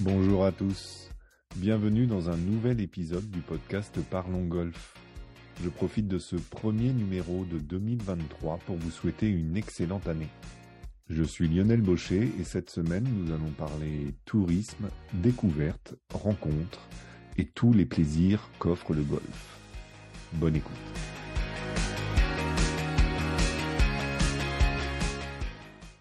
Bonjour à tous. Bienvenue dans un nouvel épisode du podcast Parlons Golf. Je profite de ce premier numéro de 2023 pour vous souhaiter une excellente année. Je suis Lionel Baucher et cette semaine nous allons parler tourisme, découverte, rencontres et tous les plaisirs qu'offre le golf. Bonne écoute.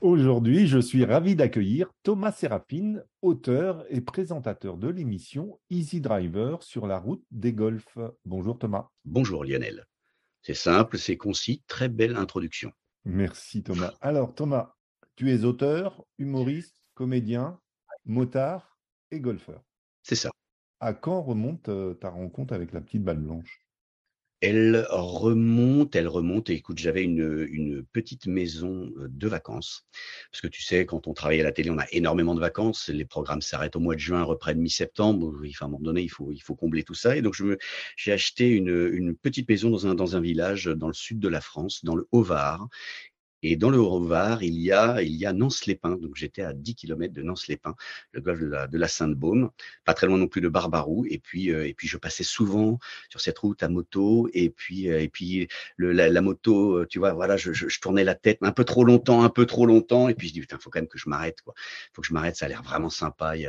Aujourd'hui, je suis ravi d'accueillir Thomas Séraphine, auteur et présentateur de l'émission Easy Driver sur la route des golfs. Bonjour Thomas. Bonjour Lionel. C'est simple, c'est concis, très belle introduction. Merci Thomas. Alors Thomas, tu es auteur, humoriste, comédien, motard et golfeur. C'est ça. À quand remonte euh, ta rencontre avec la petite balle blanche? Elle remonte, elle remonte. Et écoute, j'avais une, une, petite maison euh, de vacances. Parce que tu sais, quand on travaille à la télé, on a énormément de vacances. Les programmes s'arrêtent au mois de juin, reprennent mi-septembre. Enfin, à un moment donné, il faut, il faut combler tout ça. Et donc, j'ai acheté une, une, petite maison dans un, dans un village dans le sud de la France, dans le Haut-Var. Et dans le Haut-Var, il y a, il y a Nance-les-Pins. Donc, j'étais à 10 km de Nance-les-Pins, le golfe de la, de la Sainte-Baume, pas très loin non plus de Barbarou. Et puis, euh, et puis, je passais souvent sur cette route à moto. Et puis, euh, et puis, le, la, la, moto, euh, tu vois, voilà, je, je, je, tournais la tête un peu trop longtemps, un peu trop longtemps. Et puis, je dis, putain, faut quand même que je m'arrête, quoi. Faut que je m'arrête, ça a l'air vraiment sympa. Et,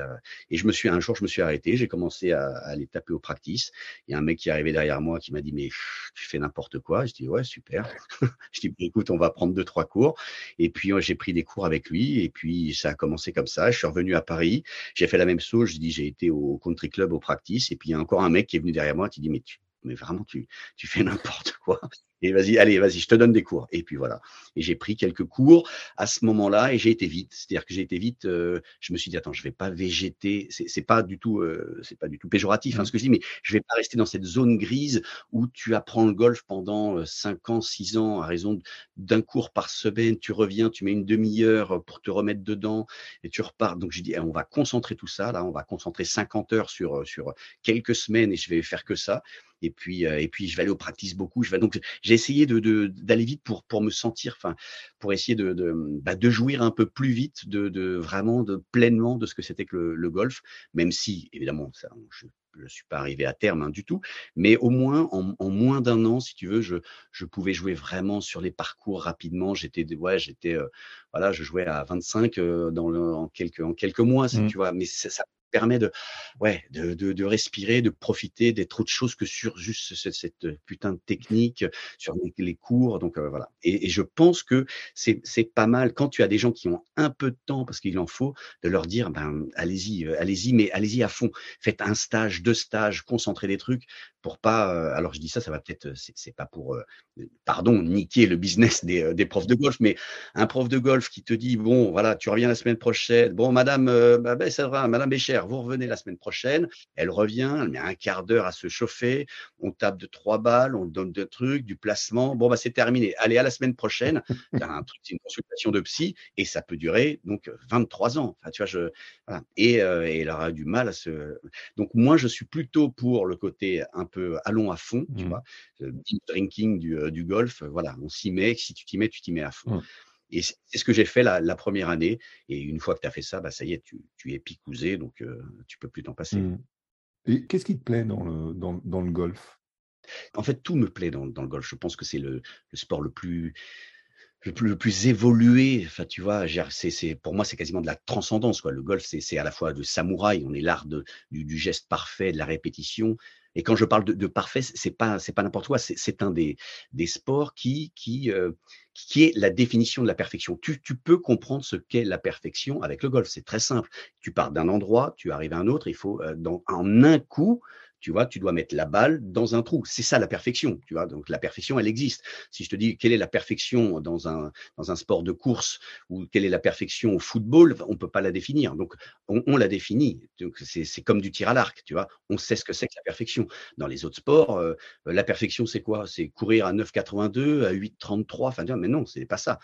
et, je me suis, un jour, je me suis arrêté. J'ai commencé à, à, aller taper au practice. Il y a un mec qui est arrivé derrière moi qui m'a dit, mais tu fais n'importe quoi. Je dis, ouais, super. je dis, écoute, on va prendre deux, trois cours. Et puis j'ai pris des cours avec lui. Et puis ça a commencé comme ça. Je suis revenu à Paris. J'ai fait la même chose. Je dis j'ai été au country club au practice. Et puis il y a encore un mec qui est venu derrière moi qui dit mais tu, mais vraiment tu, tu fais n'importe quoi et vas-y, allez, vas-y, je te donne des cours. Et puis voilà. Et j'ai pris quelques cours à ce moment-là et j'ai été vite. C'est-à-dire que j'ai été vite. Euh, je me suis dit attends, je vais pas végéter. C'est pas du tout, euh, c'est pas du tout péjoratif hein, ce que je dis, mais je vais pas rester dans cette zone grise où tu apprends le golf pendant 5 euh, ans, 6 ans à raison d'un cours par semaine. Tu reviens, tu mets une demi-heure pour te remettre dedans et tu repars. Donc j'ai dit eh, on va concentrer tout ça là, on va concentrer 50 heures sur sur quelques semaines et je vais faire que ça. Et puis euh, et puis je vais aller au practice beaucoup. Je vais donc j'ai essayé de d'aller vite pour pour me sentir, enfin pour essayer de de, bah, de jouir un peu plus vite, de, de vraiment de pleinement de ce que c'était que le, le, golf, même si évidemment ça je je suis pas arrivé à terme hein, du tout, mais au moins en, en moins d'un an, si tu veux, je, je pouvais jouer vraiment sur les parcours rapidement. J'étais, ouais, j'étais, euh, voilà, je jouais à 25 euh, dans le, en quelques en quelques mois, si mmh. tu vois. Mais ça, ça permet de, ouais, de, de, respirer, de profiter d'être autre chose que sur juste cette, putain de technique, sur les, cours. Donc euh, voilà. Et, je pense que c'est pas mal quand tu as des gens qui ont un peu de temps, parce qu'il en faut, de leur dire, ben allez-y, euh, allez-y, mais allez-y à fond. Faites un stage, deux stages, concentrez des trucs pour pas. Euh, alors je dis ça, ça va peut-être, c'est pas pour, pardon, niquer le business des, des, profs de golf, mais un prof de golf qui te dit, bon, voilà, tu reviens la semaine prochaine. Bon, Madame, ben, ça va, Madame Bécher, vous revenez la semaine prochaine. Elle revient, elle met un quart d'heure à se chauffer. On tape de trois balles, on donne deux trucs, du placement. Bon, bah c'est terminé. Allez à la semaine prochaine. un truc, c'est une consultation de psy et ça peut durer donc 23 ans. Enfin, tu vois, je voilà. et, euh, et elle aura du mal à se. Donc moi, je suis plutôt pour le côté un peu allons à fond, tu mmh. vois, deep drinking du, euh, du golf. Voilà, on s'y met. Si tu t'y mets, tu t'y mets à fond. Mmh. Et c'est ce que j'ai fait la, la, première année. Et une fois que tu as fait ça, bah, ça y est, tu, tu es picousé, donc euh, tu peux plus t'en passer. Mmh. Et qu'est-ce qui te plaît dans le, dans, dans le golf? En fait, tout me plaît dans, dans le golf. Je pense que c'est le, le, sport le plus, le plus, le plus évolué. Enfin, tu vois, c'est, pour moi, c'est quasiment de la transcendance. Quoi. Le golf, c'est, à la fois de samouraï, on est l'art du, du, geste parfait, de la répétition. Et quand je parle de, de parfait, c'est pas, c'est pas n'importe quoi. C'est, c'est un des, des sports qui, qui, euh, qui est la définition de la perfection. Tu, peux comprendre ce qu'est la perfection avec le golf. C'est très simple. Tu pars d'un endroit, tu arrives à un autre. Il faut, euh, dans, en un coup, tu vois, tu dois mettre la balle dans un trou. C'est ça la perfection, tu vois. Donc la perfection, elle existe. Si je te dis quelle est la perfection dans un dans un sport de course ou quelle est la perfection au football, on peut pas la définir. Donc on, on la définit. Donc c'est comme du tir à l'arc, tu vois. On sait ce que c'est que la perfection. Dans les autres sports, euh, la perfection c'est quoi? C'est courir à 9,82, à 8,33. Enfin, mais non, c'est pas ça.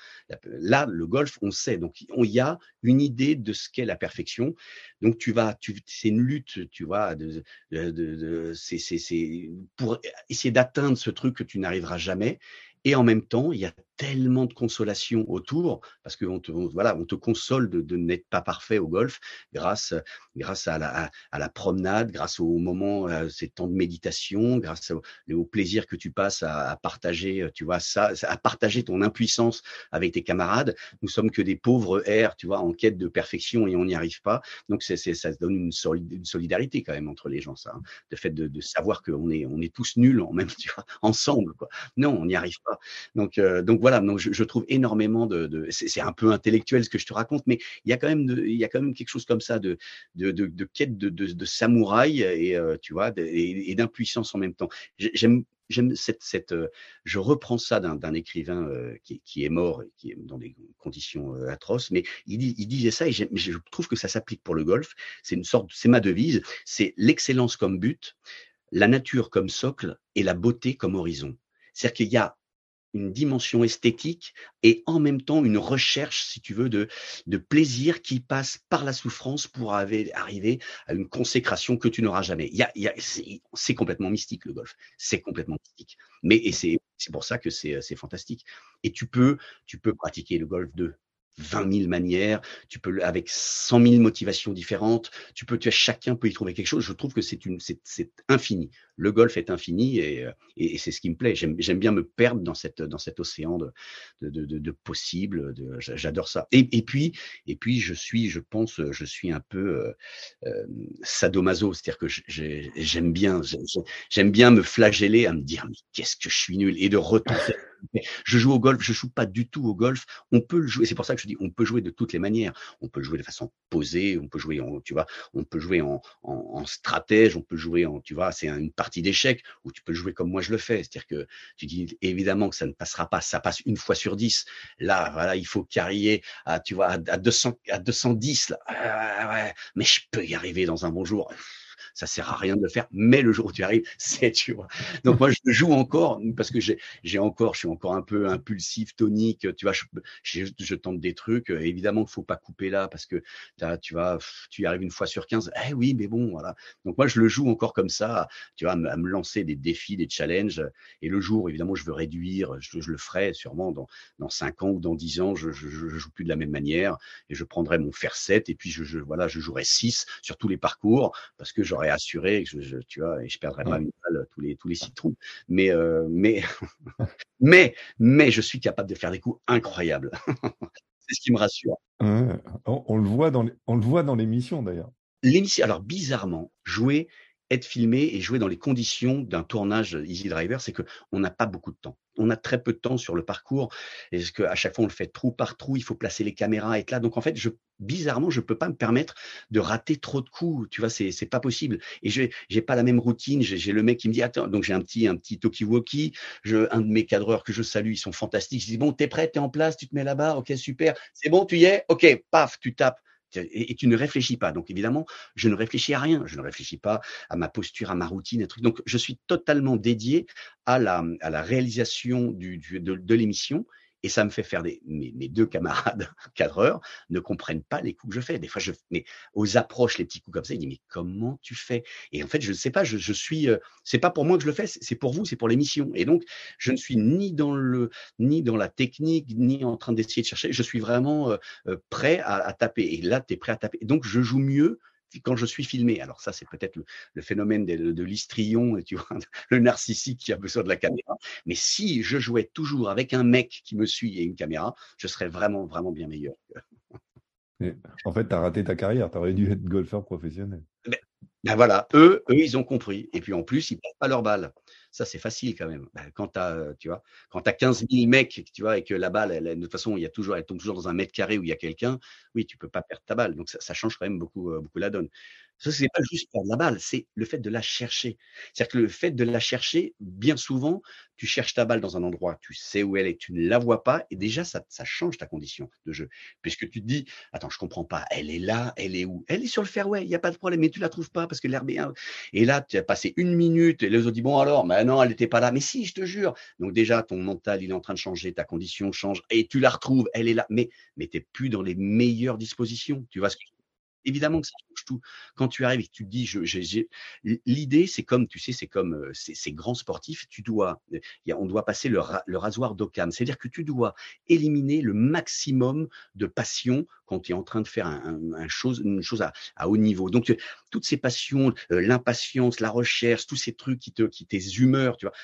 Là, le golf, on sait. Donc il y a une idée de ce qu'est la perfection. Donc tu vas, tu, c'est une lutte, tu vois, de, de, de c'est pour essayer d'atteindre ce truc que tu n'arriveras jamais. Et en même temps, il y a tellement de consolation autour parce que on te, voilà, on te console de, de n'être pas parfait au golf grâce, grâce à la, à, la promenade, grâce au moment, à ces temps de méditation, grâce au, au plaisir que tu passes à, à, partager, tu vois, ça, à partager ton impuissance avec tes camarades. Nous sommes que des pauvres airs, tu vois, en quête de perfection et on n'y arrive pas. Donc, c'est, ça donne une, une, solidarité quand même entre les gens, ça. Hein. Le fait de, de savoir qu'on est, on est tous nuls en même, tu vois, ensemble, quoi. Non, on n'y arrive pas. Donc, euh, donc voilà, donc je, je trouve énormément de, de c'est un peu intellectuel ce que je te raconte, mais il y a quand même, de, il y a quand même quelque chose comme ça de, de, de, de quête de, samouraï et euh, tu vois, et, et d'impuissance en même temps. J'aime j'aime cette, cette euh, je reprends ça d'un écrivain euh, qui, qui, est mort et qui est dans des conditions euh, atroces, mais il, il, disait ça et je trouve que ça s'applique pour le golf. C'est une sorte, c'est ma devise, c'est l'excellence comme but, la nature comme socle et la beauté comme horizon. C'est-à-dire qu'il y a une dimension esthétique et en même temps une recherche, si tu veux, de, de plaisir qui passe par la souffrance pour arriver à une consécration que tu n'auras jamais. Il y a, y a, c'est complètement mystique le golf, c'est complètement mystique. Mais et c'est pour ça que c'est fantastique. Et tu peux tu peux pratiquer le golf de 20 000 manières, tu peux avec 100 000 motivations différentes, tu peux, tu as, chacun peut y trouver quelque chose. Je trouve que c'est une, c'est, infini. Le golf est infini et, et, c'est ce qui me plaît. J'aime, j'aime bien me perdre dans cette, dans cet océan de, de, de, de possibles. De, j'adore ça. Et, puis, et puis, je suis, je pense, je suis un peu euh, euh sadomaso, c'est-à-dire que j'aime bien, j'aime bien me flageller à me dire mais qu'est-ce que je suis nul? Et de retenter je joue au golf, je joue pas du tout au golf. On peut le jouer. C'est pour ça que je dis, on peut jouer de toutes les manières. On peut jouer de façon posée, on peut jouer en, tu vois, on peut jouer en, en, stratège, on peut jouer en, tu vois, c'est une partie d'échecs où tu peux jouer comme moi je le fais. C'est-à-dire que tu dis évidemment que ça ne passera pas, ça passe une fois sur dix. Là, voilà, il faut carrier à, tu vois, à, 200, à 210 là. Ah, mais je peux y arriver dans un bon jour ça sert à rien de le faire, mais le jour où tu arrives, c'est tu vois. Donc moi, je joue encore parce que j'ai, encore, je suis encore un peu impulsif, tonique, tu vois, je, je, tente des trucs. Évidemment, il faut pas couper là parce que as, tu vois, tu y arrives une fois sur 15. Eh oui, mais bon, voilà. Donc moi, je le joue encore comme ça, tu vois, à me, lancer des défis, des challenges. Et le jour, évidemment, je veux réduire, je, je le ferai sûrement dans, dans 5 ans ou dans 10 ans, je, je, je, joue plus de la même manière et je prendrai mon fer 7 et puis je, je voilà, je jouerai 6 sur tous les parcours parce que j'aurais assuré, que je, tu vois, et je perdrai pas une balle tous les tous les citrons. Mais euh, mais mais mais je suis capable de faire des coups incroyables. C'est ce qui me rassure. on, le voit dans on le voit dans l'émission d'ailleurs. L'émission, alors bizarrement, jouer être filmé et jouer dans les conditions d'un tournage Easy Driver, c'est que on n'a pas beaucoup de temps. On a très peu de temps sur le parcours. Et que à chaque fois on le fait trou par trou, il faut placer les caméras, être là. Donc en fait, je, bizarrement, je peux pas me permettre de rater trop de coups. Tu vois, c'est c'est pas possible. Et je j'ai pas la même routine. J'ai le mec qui me dit attends. Donc j'ai un petit un petit talkie-walkie. Je un de mes cadreurs que je salue, ils sont fantastiques. Je dis bon, t'es prêt, t'es en place, tu te mets là-bas? Ok, super. C'est bon, tu y es? Ok, paf, tu tapes et, tu ne réfléchis pas. Donc évidemment, je ne réfléchis à rien. Je ne réfléchis pas à ma posture, à ma routine, et trucs. Donc je suis totalement dédié à la, à la réalisation du, de l'émission et ça me fait faire des. Mes, deux camarades cadreurs ne comprennent pas les coups que je fais. Des fois, je. Mais aux approches, les petits coups comme ça, ils disent Mais comment tu fais? Et en fait, je ne sais pas, je, je suis. Euh, c'est pas pour moi que je le fais, c'est pour vous, c'est pour l'émission. Et donc, je ne suis ni dans le, ni dans la technique, ni en train d'essayer de chercher. Je suis vraiment euh, euh, prêt à, taper. Et là, tu es prêt à taper. Donc, je joue mieux quand je suis filmé. Alors ça, c'est peut-être le, phénomène de, de l'histrion, tu vois, le narcissique qui a besoin de la caméra. Mais si je jouais toujours avec un mec qui me suit et une caméra, je serais vraiment, vraiment bien meilleur. en fait, tu as raté ta carrière, tu aurais dû être golfeur professionnel. Ben, ben, voilà, eux, eux, ils ont compris. Et puis en plus, ils ne perdent pas leur balle. Ça, c'est facile quand même. Ben, quand tu as, tu vois, quand tu as 15 000 mecs, tu vois, et que la balle, elle, de toute façon, il y a toujours, elle tombe toujours dans un mètre carré où il y a quelqu'un, oui, tu peux pas perdre ta balle. Donc, ça, ça change quand même beaucoup, euh, beaucoup la donne. Ça, c'est pas juste perdre la balle, c'est le fait de la chercher. C'est-à-dire que le fait de la chercher, bien souvent, tu cherches ta balle dans un endroit, tu sais où elle est, tu ne la vois pas, et déjà, ça, ça change ta condition de jeu. Puisque tu te dis, attends, je comprends pas, elle est là, elle est où? Elle est sur le fairway, il n'y a pas de problème, mais tu la trouves pas parce que l'herbe est... Et là, tu as passé une minute, et les autres disent, bon alors, mais non, elle n'était pas là. Mais si, je te jure. Donc déjà, ton mental, il est en train de changer, ta condition change, et tu la retrouves, elle est là. Mais, mais tu n'es plus dans les meilleures dispositions. Tu vois ce Évidemment que ça change tout. Quand tu arrives et que tu te dis, je, l'idée, c'est comme, tu sais, c'est comme euh, ces, grands sportifs, tu dois, on doit passer le, rasoir d'Occam. C'est-à-dire que tu dois éliminer le maximum de passion quand tu es en train de faire une chose à, haut niveau. Donc, euh, toutes ces passions, euh, l'impatience, la recherche, tous ces trucs qui te, qui tes humeurs, tu vois,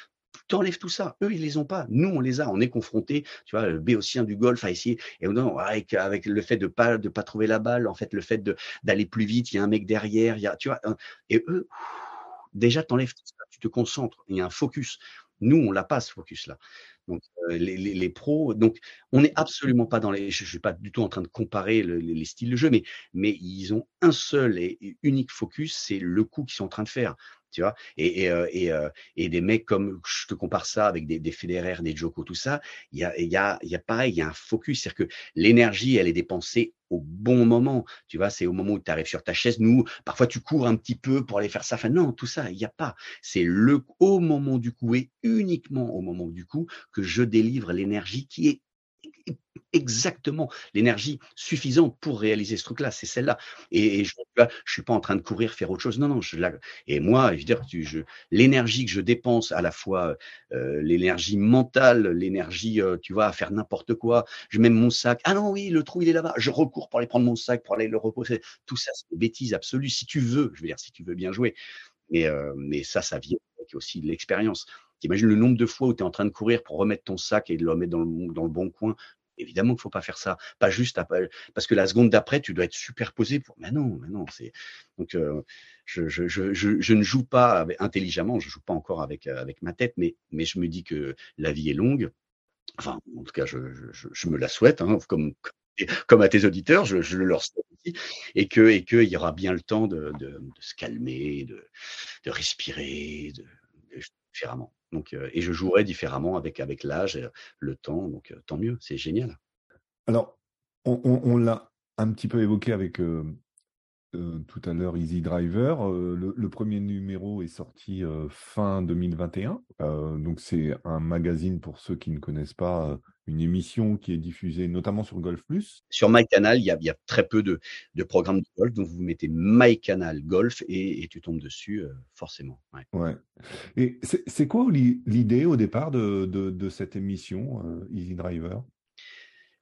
t'enlèves tout ça. Eux, ils les ont pas. Nous, on les a. On est confrontés, tu vois, le béotien du golf à essayer. Et non, avec, avec le fait de pas de pas trouver la balle, en fait, le fait d'aller plus vite, il y a un mec derrière, il y a, tu vois. Et eux, déjà, t'enlèves tout ça. Tu te concentres. Il y a un focus. Nous, on l'a pas ce focus-là. Donc euh, les, les, les, pros, donc on n'est absolument pas dans les. Je, ne suis pas du tout en train de comparer les, styles de jeu, mais mais ils ont un seul et unique focus, c'est le coup qu'ils sont en train de faire tu vois? Et, et, euh, et, euh, et, des mecs comme, je te compare ça avec des, des des Joko, tout ça, il y a, y, a, y a pareil, il y a un focus, c'est-à-dire que l'énergie, elle est dépensée au bon moment, tu vois, c'est au moment où tu arrives sur ta chaise, nous, parfois tu cours un petit peu pour aller faire ça, enfin non, tout ça, il n'y a pas, c'est le au moment du coup et uniquement au moment du coup que je délivre l'énergie qui est exactement l'énergie suffisante pour réaliser ce truc-là, c'est celle-là. Et, je ne suis pas en train de courir, faire autre chose. Non, non. Je, et moi, je veux dire, je, l'énergie que je dépense, à la fois euh, l'énergie mentale, l'énergie, euh, tu vois, à faire n'importe quoi. Je mets mon sac. Ah non, oui, le trou, il est là-bas. Je recours pour aller prendre mon sac, pour aller le reposer. Tout ça, c'est une bêtise absolue. Si tu veux, je veux dire, si tu veux bien jouer. Mais, euh, mais ça, ça vient avec aussi de l'expérience. T'imagines le nombre de fois où tu es en train de courir pour remettre ton sac et de le remettre dans le, dans le bon coin évidemment qu'il faut pas faire ça. Pas juste parce que la seconde d'après, tu dois être superposé pour. Mais non, mais non. C'est donc euh, je, ne joue pas intelligemment. Je joue pas encore avec avec ma tête, mais je me dis que la vie est longue. Enfin, en tout cas, je, me la souhaite, hein, comme à tes auditeurs, je, le leur souhaite aussi, et que et qu'il y aura bien le temps de, se calmer, de, de respirer, de, de différemment. Et je jouerai différemment avec, avec l'âge, et le temps. Donc, tant mieux, c'est génial. Alors, on, l'a un petit peu évoqué avec tout à l'heure Easy Driver. Le, premier numéro est sorti fin 2021. donc, c'est un magazine pour ceux qui ne connaissent pas une émission qui est diffusée notamment sur Golf Plus. Sur MyCanal, il y a, il y a très peu de, de, programmes de golf, donc vous mettez MyCanal Golf et, et tu tombes dessus euh, forcément. Ouais. ouais. Et c'est quoi l'idée au départ de, de, de cette émission euh, Easy Driver?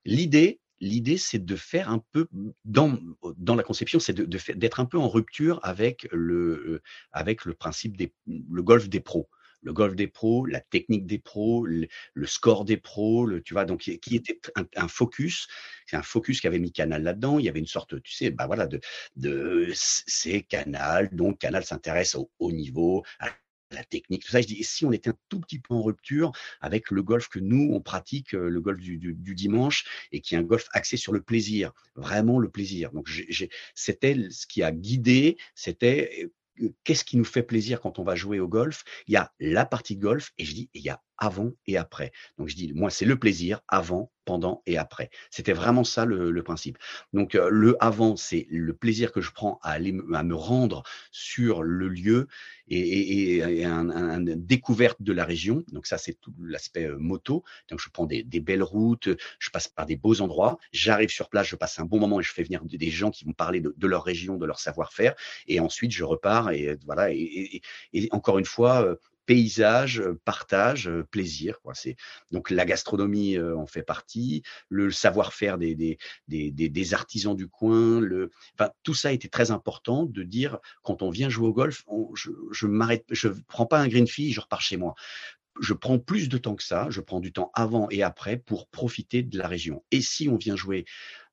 L'idée, l'idée, c'est de faire un peu dans dans la conception, c'est de, d'être un peu en rupture avec le avec le principe des le golf des pros le golf des pros, la technique des pros, le, score des pros, le, tu vois, donc qui, était un, focus, c'est un focus qui avait mis Canal là-dedans. Il y avait une sorte, tu sais, bah voilà, de, de c'est Canal, donc Canal s'intéresse au haut niveau, la technique, tout ça. Je dis, si on était un tout petit peu en rupture avec le golf que nous, on pratique, euh, le golf du, du, du dimanche, et qui est un golf axé sur le plaisir, vraiment le plaisir. Donc, c'était ce qui a guidé, c'était qu'est-ce qui nous fait plaisir quand on va jouer au golf? Il y a la partie golf et je dis, il y a avant et après. Donc je dis, moi, c'est le plaisir avant, et après. C'était vraiment ça le, principe. Donc euh, le avant, c'est le plaisir que je prends à aller à me rendre sur le lieu et, et, un, découverte de la région. Donc ça, c'est tout l'aspect euh, moto. Donc je prends des, belles routes, je passe par des beaux endroits, j'arrive sur place, je passe un bon moment et je fais venir des gens qui vont parler de, de leur région, de leur savoir-faire. Et ensuite, je repars et voilà. Et, encore une fois, paysage, partage, plaisir. Quoi. C'est donc la gastronomie en fait partie, le savoir-faire des, artisans du coin, tout ça était très important de dire quand on vient jouer au golf, je, je m'arrête, je prends pas un green fee, je repars chez moi je prends plus de temps que ça, je prends du temps avant et après pour profiter de la région. Et si on vient jouer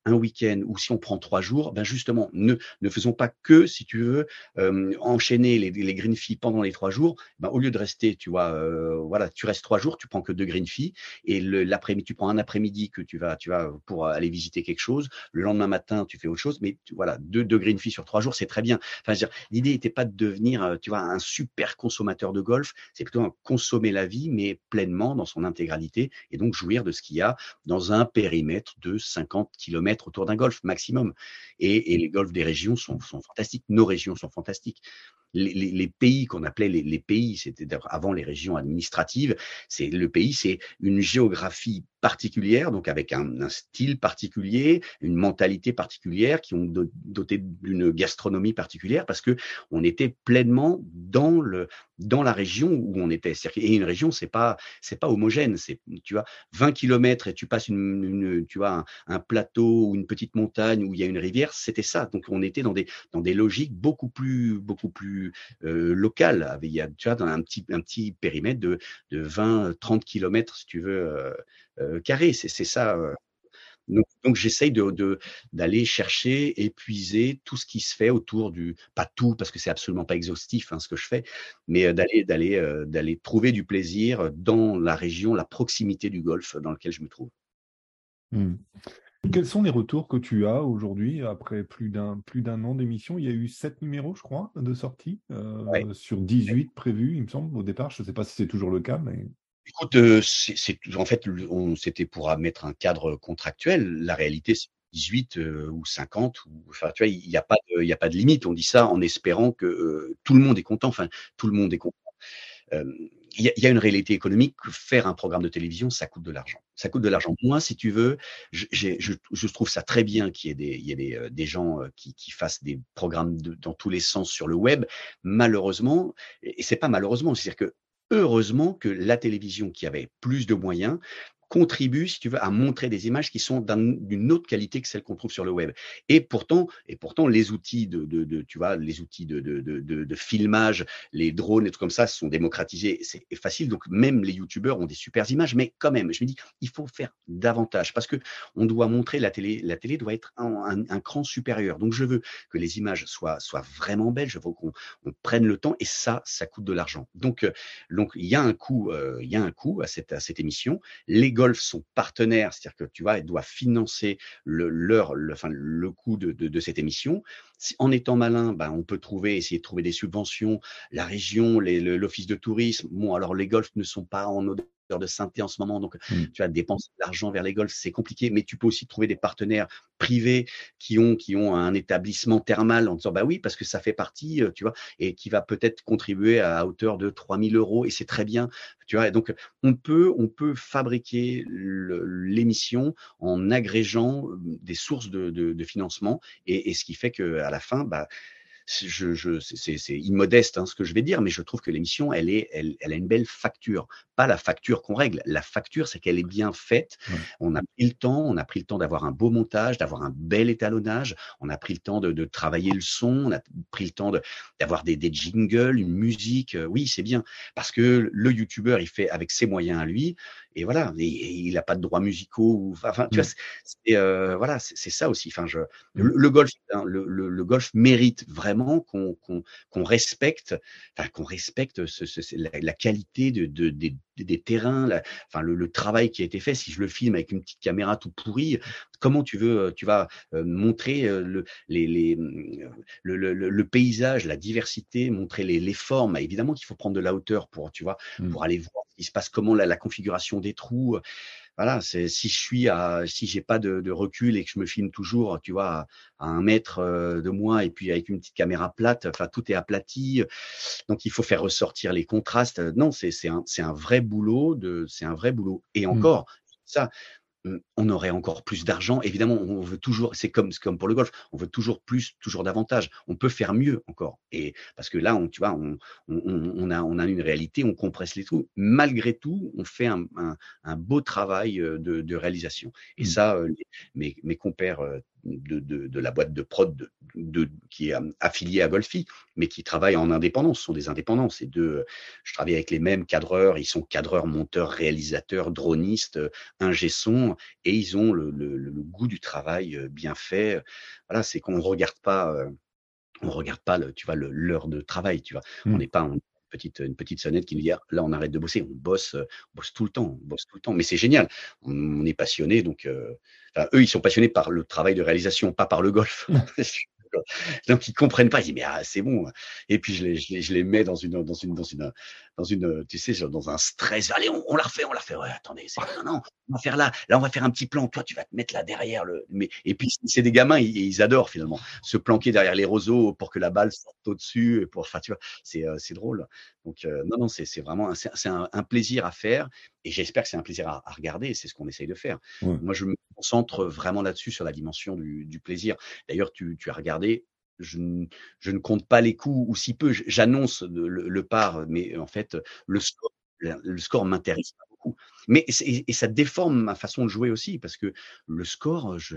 un week-end ou si on prend trois jours, ben justement, ne, ne faisons pas que, si tu veux, euh, enchaîner les, les green fees pendant les trois jours. Ben, au lieu de rester, tu vois, euh, voilà, tu restes trois jours, tu prends que deux green fees et l'après-midi, tu prends un après-midi que tu vas, tu vas pour aller visiter quelque chose. Le lendemain matin, tu fais autre chose, mais tu, voilà, deux, deux green fees sur trois jours, c'est très bien. Enfin, l'idée n'était pas de devenir, euh, tu vois, un super consommateur de golf, c'est plutôt un consommer la vie, mais pleinement dans son intégralité et donc jouir de ce qu'il y a dans un périmètre de 50 km autour d'un golf maximum. Et, les golfs des régions sont, fantastiques. Nos régions sont fantastiques. les, pays qu'on appelait les, pays, c'était avant les régions administratives. C'est le pays, c'est une géographie particulière, donc avec un, style particulier, une mentalité particulière, qui ont doté d'une gastronomie particulière, parce que on était pleinement dans le dans la région où on était. Et une région, c'est pas c'est pas homogène. C'est tu vois 20 kilomètres et tu passes une, tu vois un, plateau ou une petite montagne où il y a une rivière, c'était ça. Donc on était dans des dans des logiques beaucoup plus beaucoup plus euh, locales. Il y a tu vois dans un petit un petit périmètre de de 20 30 kilomètres si tu veux euh, euh carré. C'est c'est ça. Donc, donc j'essaye de, d'aller chercher, épuiser tout ce qui se fait autour du, pas tout parce que c'est absolument pas exhaustif hein, ce que je fais, mais euh, d'aller d'aller euh, d'aller trouver du plaisir dans la région, la proximité du golf dans lequel je me trouve. Mmh. Quels sont les retours que tu as aujourd'hui après plus d'un plus d'un an d'émission? Il y a eu sept numéros, je crois, de sortie euh, sur 18 prévus, il me semble, au départ. Je ne sais pas si c'est toujours le cas, mais. Écoute, euh, c'est en fait, c'était pour mettre un cadre contractuel. La réalité, c'est 18 euh, ou 50 ou enfin tu vois, il n'y a pas de il y a pas de limite. On dit ça en espérant que euh, tout le monde est content. Enfin, tout le monde est content. Il y, a une réalité économique. Faire un programme de télévision, ça coûte de l'argent. Ça coûte de l'argent. Moi, si tu veux, je, je, je, trouve ça très bien qu'il y ait des, il y ait des, des gens qui, qui, fassent des programmes de, dans tous les sens sur le web. Malheureusement, et c'est pas malheureusement, c'est-à-dire que heureusement que la télévision qui avait plus de moyens contribue, si tu veux, à montrer des images qui sont d'une autre qualité que celles qu'on trouve sur le web. Et pourtant, et pourtant, les outils de, de, de tu vois, les outils de, de, de, filmage, les drones et tout comme ça sont démocratisés. C'est facile. Donc même les youtubeurs ont des super images, mais quand même, je me dis, il faut faire davantage parce que on doit montrer la télé. La télé doit être un, un, cran supérieur. Donc je veux que les images soient soient vraiment belles. Je veux qu'on on prenne le temps et ça, ça coûte de l'argent. Donc euh, donc il y a un coût, euh, il y a un coût à cette à cette émission. Les Golf sont partenaires, c'est-à-dire que tu vois, elle doit financer le, coût de cette émission. En étant malin, ben, on peut trouver, essayer de trouver des subventions, la région, l'office de tourisme. Bon, alors les golfs ne sont pas en odeur de synthé en ce moment, donc mmh. tu vas dépenser de l'argent vers les golfs, c'est compliqué, mais tu peux aussi trouver des partenaires privés qui ont qui ont un établissement thermal en disant bah oui parce que ça fait partie, euh, tu vois, et qui va peut-être contribuer à hauteur de 3000 euros et c'est très bien, tu vois. Et donc on peut on peut fabriquer l'émission en agrégeant euh, des sources de, de, de financement et, et, ce qui fait que à la fin bah je, je, c'est immodeste hein, ce que je vais dire, mais je trouve que l'émission, elle, est, elle, elle, a une belle facture. Pas la facture qu'on règle. La facture, c'est qu'elle est bien faite. On a pris le temps, on a pris le temps d'avoir un beau montage, d'avoir un bel étalonnage. On a pris le temps de, de travailler le son, on a pris le temps d'avoir des, des jingles, une musique. Oui, c'est bien. Parce que le youtubeur, il fait avec ses moyens à lui et voilà, il n'a pas de droits musicaux. Enfin, tu vois, c'est euh, voilà, c'est ça aussi. Enfin, je, le, golf, hein, le, le, golf mérite vraiment qu'on qu'on respecte, enfin, qu'on respecte ce, ce, la, la, qualité de, de, des, des terrains, la, enfin, le, travail qui a été fait. Si je le filme avec une petite caméra tout pourrie, comment tu veux, euh, tu vas euh, montrer le, les, les, le, le, le, paysage, la diversité, montrer les, les formes? Évidemment qu'il faut prendre de la hauteur pour, tu vois, mmh. pour aller voir il se passe comment la, la configuration des trous. Voilà, c'est si je suis à, si j'ai pas de, de, recul et que je me filme toujours, tu vois, à, un mètre euh, de moi et puis avec une petite caméra plate, enfin tout est aplati, donc il faut faire ressortir les contrastes. Non, c'est c'est un c'est un vrai boulot de, c'est un vrai boulot. Et mmh. encore, ça, on aurait encore plus d'argent. Évidemment, on veut toujours, c'est comme, comme pour le golf, on veut toujours plus, toujours davantage. On peut faire mieux encore. Et parce que là, on, tu vois, on, on, a, on a une réalité, on compresse les trous. Malgré tout, on fait un, un, beau travail euh, de, de réalisation. Et mmh. ça, euh, mes, mes compères euh, de, de, de, la boîte de prod de, qui est affiliée à Golfi, mais qui travaille en indépendance. Ce sont des indépendants. Ces deux, je travaille avec les mêmes cadreurs. Ils sont cadreurs, monteurs, réalisateurs, dronistes, ingé son, et ils ont le, le, le, goût du travail euh, bien fait. Voilà, c'est qu'on ne regarde pas. Euh, on regarde pas le, tu vois l'heure de travail tu vois on mmh. n'est pas petite une petite sonnette qui nous dit ah, là on arrête de bosser on bosse on bosse tout le temps on bosse tout le temps mais c'est génial on, est passionné donc euh, eux, ils sont passionnés par le travail de réalisation, pas par le golf. Donc ils comprennent pas. Ils disent mais ah, c'est bon. Et puis je les, je les, je les mets dans une dans une dans une dans une tu sais dans un stress. Allez, on, on la refait, on la refait. Ouais, attendez, non non, on va faire là. Là, on va faire un petit plan. Toi, tu vas te mettre là derrière le. Mais et puis c'est des gamins, ils, ils, adorent finalement se planquer derrière les roseaux pour que la balle sorte au-dessus. Et pour, enfin, tu vois, c'est c'est drôle. Donc euh, non non, c'est c'est vraiment c'est un, un, plaisir à faire. Et j'espère que c'est un plaisir à, à regarder. C'est ce qu'on essaye de faire. Moi, je me concentre vraiment là-dessus sur la dimension du, du plaisir. D'ailleurs, tu, tu as regardé je, je, ne compte pas les coups ou si peu. J'annonce le, le, par, mais en fait, le score, le score m'intéresse pas beaucoup. Mais et, et, ça déforme ma façon de jouer aussi parce que le score, je,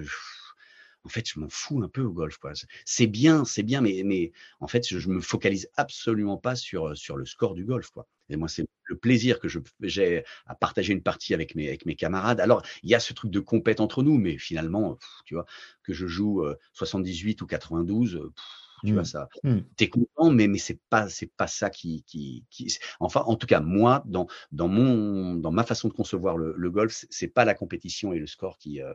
en fait, je m'en fous un peu au golf. C'est bien, c'est bien, mais, mais en fait, je, je me focalise absolument pas sur, sur le score du golf. Quoi. Et moi, c'est le plaisir que j'ai à partager une partie avec mes, avec mes camarades. Alors, il y a ce truc de compète entre nous, mais finalement, pff, tu vois, que je joue 78 ou 92, pff, tu mmh. vois ça. Mmh. T'es content, mais mais c'est pas c'est pas ça qui, qui qui enfin en tout cas moi dans dans mon dans ma façon de concevoir le, le golf, c'est pas la compétition et le score qui euh,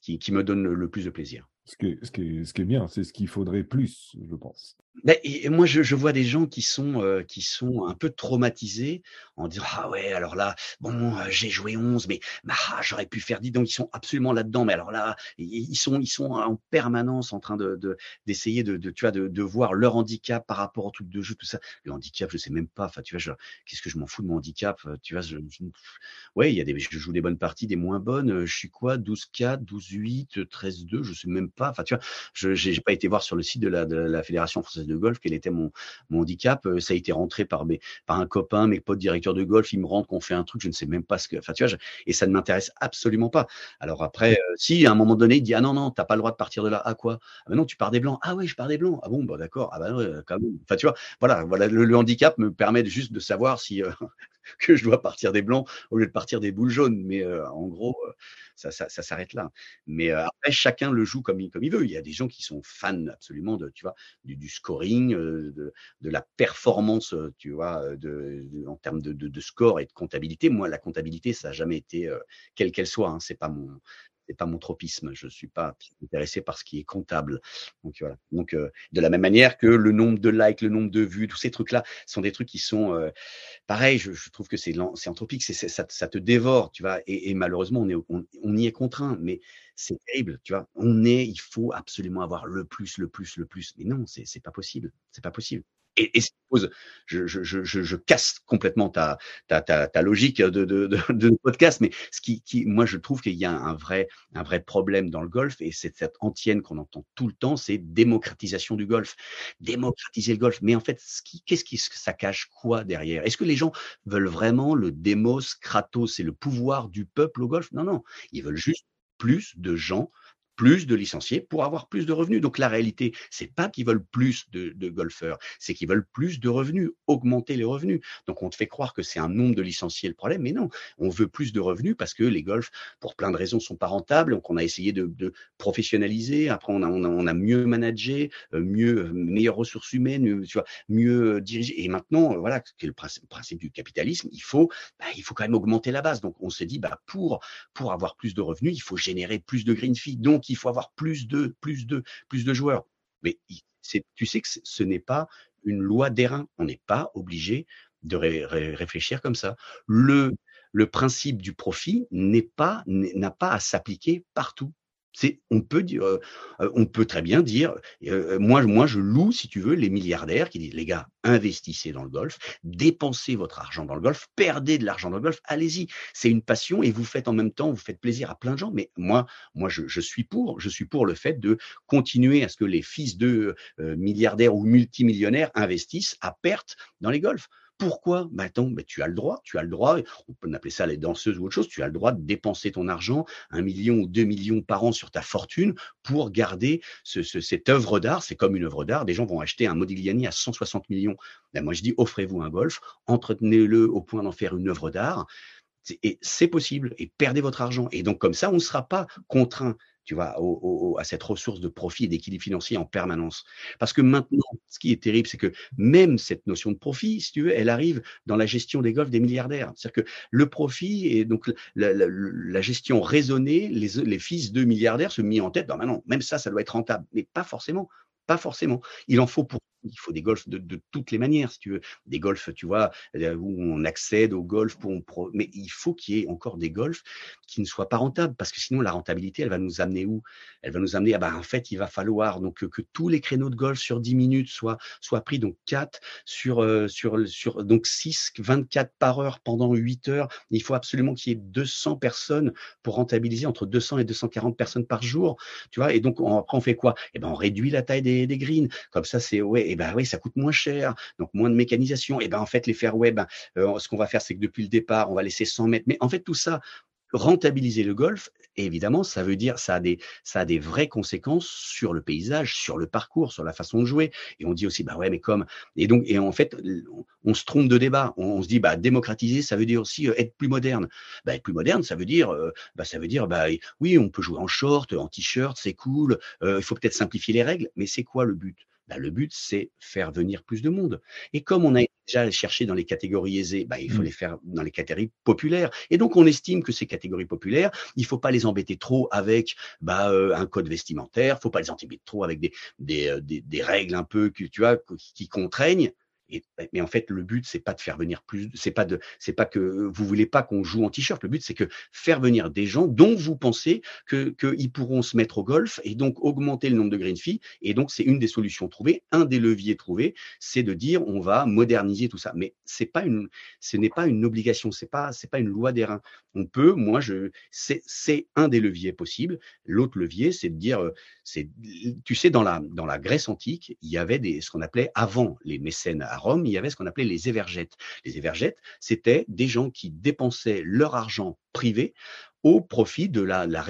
qui, me donne le plus de plaisir. Ce ce qui est bien, c'est ce qu'il faudrait plus, je pense. Et, moi, je, je, vois des gens qui sont, euh, qui sont un peu traumatisés en disant Ah ouais, alors là, bon, euh, j'ai joué 11, mais bah, j'aurais pu faire 10. Donc, ils sont absolument là-dedans. Mais alors là, ils sont, ils sont en permanence en train de, d'essayer de, de, tu vois, de, de, voir leur handicap par rapport au truc de jeu, tout ça. Le handicap, je sais même pas. Enfin, tu vois, qu'est-ce que je m'en fous de mon handicap Tu vois, je, ouais, il y a des, je joue des bonnes parties, des moins bonnes. Je suis quoi 12-4, 12-8, 13-2, je sais même pas. Enfin, tu vois, je j'ai pas été voir sur le site de la, de la Fédération française de golf quel était mon, handicap. Euh, ça a été rentré par mes, par un copain, mes potes directeurs de golf. Ils me rendent qu'on fait un truc, je ne sais même pas ce que. Enfin, tu vois, et ça ne m'intéresse absolument pas. Alors après, euh, si à un moment donné, il dit ah non non, t'as pas le droit de partir de là. Ah quoi? Ah ben non, tu pars des blancs. Ah oui, je pars des blancs. Ah bon, bah d'accord. Ah ben ouais, quand même. Enfin, tu vois, voilà, voilà, le, le handicap me permet juste de savoir si euh, que je dois partir des blancs au lieu de partir des boules jaunes. Mais euh, en gros, euh, ça, s'arrête là. Mais euh, après, chacun le joue comme il, veut. Il y a des gens qui sont fans absolument de, tu vois, du, scoring, de, la performance, tu vois, en termes de, de, score et de comptabilité. Moi, la comptabilité, ça n'a jamais été, quelle qu'elle soit, hein, c'est pas mon, c'est pas mon tropisme. Je suis pas intéressé par ce qui est comptable. Donc voilà. Donc euh, de la même manière que le nombre de likes, le nombre de vues, tous ces trucs-là sont des trucs qui sont euh, pareil. Je, trouve que c'est c'est anthropique, c'est ça, ça, te dévore, tu vois. Et, malheureusement, on est on, y est contraint, mais c'est terrible, tu vois. On est, il faut absolument avoir le plus, le plus, le plus. Mais non, c'est pas possible. C'est pas possible et, et je, je, je, je, casse complètement ta, ta, ta, ta logique de, de, de, podcast, mais ce qui, qui moi, je trouve qu'il y a un vrai, un vrai problème dans le golf, et c'est cette antienne qu'on entend tout le temps, c'est démocratisation du golf. Démocratiser le golf. Mais en fait, qu'est-ce qui ça cache quoi derrière? Est-ce que les gens veulent vraiment le démos, kratos, c'est le pouvoir du peuple au golf? Non, non. Ils veulent juste plus de gens plus de licenciés pour avoir plus de revenus. Donc la réalité, c'est pas qu'ils veulent plus de, de golfeurs, c'est qu'ils veulent plus de revenus, augmenter les revenus. Donc on te fait croire que c'est un nombre de licenciés le problème, mais non, on veut plus de revenus parce que les golfs, pour plein de raisons, sont pas rentables. Donc on a essayé de, de professionnaliser. Après on a, on a, on a mieux managé, euh, mieux euh, meilleures ressources humaines, tu vois, mieux euh, dirigé. Et maintenant, voilà, c'est le principe, principe, du capitalisme. Il faut, bah, il faut quand même augmenter la base. Donc on s'est dit, bah pour pour avoir plus de revenus, il faut générer plus de green fee. Donc il faut avoir plus de, plus de, plus de joueurs. Mais tu sais que ce n'est pas une loi d'airain. On n'est pas obligé de ré ré réfléchir comme ça. Le, le principe du profit n'a pas à s'appliquer partout. C'est, on peut dire, euh, on peut très bien dire, euh, moi, je loue, si tu veux, les milliardaires qui disent, les gars, investissez dans le golf, dépensez votre argent dans le golf, perdez de l'argent dans le golf, allez-y. C'est une passion et vous faites en même temps, vous faites plaisir à plein de gens. Mais moi, moi, je, suis pour, je suis pour le fait de continuer à ce que les fils de euh, milliardaires ou multimillionnaires investissent à perte dans les golfs. Pourquoi? Bah, attends, bah, tu as le droit, tu as le droit, on peut appeler ça les danseuses ou autre chose, tu as le droit de dépenser ton argent, un million ou deux millions par an sur ta fortune pour garder ce, ce, cette œuvre d'art. C'est comme une œuvre d'art. Des gens vont acheter un Modigliani à 160 millions. Ben, moi, je dis, offrez-vous un golf, entretenez-le au point d'en faire une œuvre d'art. Et c'est possible. Et perdez votre argent. Et donc, comme ça, on ne sera pas contraint tu vois, au, au, à cette ressource de profit et d'équilibre financier en permanence. Parce que maintenant, ce qui est terrible, c'est que même cette notion de profit, si tu veux, elle arrive dans la gestion des golfs des milliardaires. C'est-à-dire que le profit et donc la, la, la gestion raisonnée, les, les, fils de milliardaires se mis en tête, non, non, même ça, ça doit être rentable, mais pas forcément. Pas forcément. Il en faut pour il faut des golfs de, toutes les manières, si tu veux. Des golfs, tu vois, euh, où on accède au golf, pour on pro... mais il faut qu'il y ait encore des golfs qui ne soient pas rentables, parce que sinon la rentabilité, elle va nous amener où? Elle va nous amener, ah ben, en fait, il va falloir donc que, que, tous les créneaux de golf sur 10 minutes soient, soient pris, donc 4 sur, euh, sur, sur donc 6, 24 par heure pendant 8 heures. Il faut absolument qu'il y ait 200 personnes pour rentabiliser entre 200 et 240 personnes par jour, tu vois. Et donc, on, après, on fait quoi? Eh ben, on réduit la taille des, des greens. Comme ça, c'est ouais, et ben oui, ça coûte moins cher, donc moins de mécanisation. Et ben en fait, les fairways, ben, euh, ce qu'on va faire, c'est que depuis le départ, on va laisser 100 mètres. Mais en fait, tout ça, rentabiliser le golf, évidemment, ça veut dire, ça a des, ça a des vraies conséquences sur le paysage, sur le parcours, sur la façon de jouer. Et on dit aussi, bah ouais, mais comme, et donc, et en fait, on, se trompe de débat. On, se dit, bah, démocratiser, ça veut dire aussi euh, être plus moderne. Bah, être plus moderne, ça veut dire, euh, bah, ça veut dire, bah, oui, on peut jouer en short, en t-shirt, c'est cool. il faut peut-être simplifier les règles, mais c'est quoi le but? Bah, le but, c'est faire venir plus de monde. Et comme on a déjà cherché dans les catégories aisées, bah, il faut mmh. les faire dans les catégories populaires. Et donc, on estime que ces catégories populaires, il faut pas les embêter trop avec bah, euh, un code vestimentaire, faut pas les embêter trop avec des, des, euh, des, des règles un peu que, tu vois, qui contraignent mais en fait, le but, c'est pas de faire venir plus, c'est pas de, c'est pas que vous voulez pas qu'on joue en t-shirt. Le but, c'est que faire venir des gens dont vous pensez que qu'ils pourront se mettre au golf et donc augmenter le nombre de green fees. Et donc, c'est une des solutions trouvées, un des leviers trouvés, c'est de dire on va moderniser tout ça. Mais c'est pas une, ce n'est pas une obligation, c'est pas, c'est pas une loi des reins. On peut, moi, je, c'est, c'est un des leviers possibles. L'autre levier, c'est de dire, euh, c'est, tu sais, dans la, dans la Grèce antique, il y avait des, ce qu'on appelait avant les mécènes à Rome, il y avait ce qu'on appelait les évergètes. Les évergètes, c'était des gens qui dépensaient leur argent privé au profit de la, la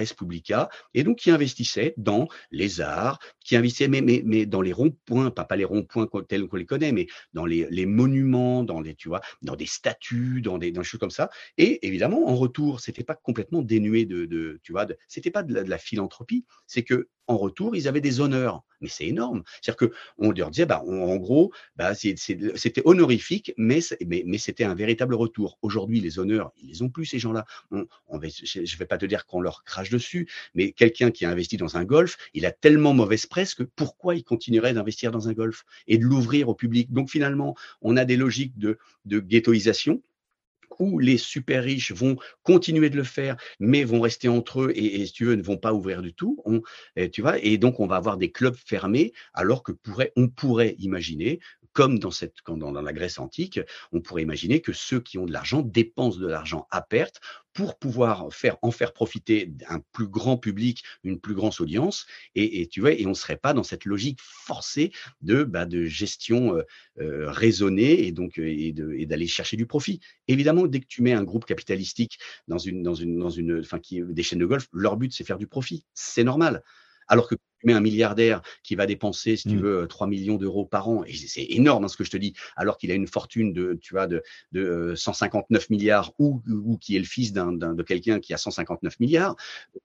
et donc qui investissait dans les arts, qui investissait mais, mais, mais dans les ronds-points, pas, pas les ronds-points tels qu'on les connaît, mais dans les, les, monuments, dans les, tu vois, dans des statues, dans des, dans des choses comme ça. Et évidemment, en retour, c'était pas complètement dénué de, de tu vois, c'était pas de la, philanthropie, c'est que en retour, ils avaient des honneurs. Mais c'est énorme. C'est-à-dire qu'on leur disait, bah, en gros, bah, c'était honorifique, mais, mais, mais c'était un véritable retour. Aujourd'hui, les honneurs, ils les ont plus, ces gens-là. Je ne vais pas te dire qu'on leur crache dessus, mais quelqu'un qui a investi dans un golf, il a tellement mauvaise presse que pourquoi il continuerait d'investir dans un golf et de l'ouvrir au public? Donc finalement, on a des logiques de, ghettoisation où les super riches vont continuer de le faire, mais vont rester entre eux et, si tu veux, ne vont pas ouvrir du tout. Tu vois, et donc on va avoir des clubs fermés, alors que pourrait, on pourrait imaginer comme dans, dans la Grèce antique, on pourrait imaginer que ceux qui ont de l'argent dépensent de l'argent à perte pour pouvoir faire, en faire profiter un plus grand public, une plus grande audience, et, et tu vois, et on serait pas dans cette logique forcée de, bah, de gestion euh, euh raisonnée et donc et d'aller chercher du profit. Évidemment, dès que tu mets un groupe capitalistique dans une dans une dans une, enfin des chaînes de golf, leur but c'est faire du profit, c'est normal. Alors que tu mets un milliardaire qui va dépenser, si tu mmh. veux, 3 millions d'euros par an, et c'est énorme hein, ce que je te dis, alors qu'il a une fortune de, tu vois, de, de 159 euh, milliards ou, ou qui est le fils d'un de quelqu'un qui a 159 milliards,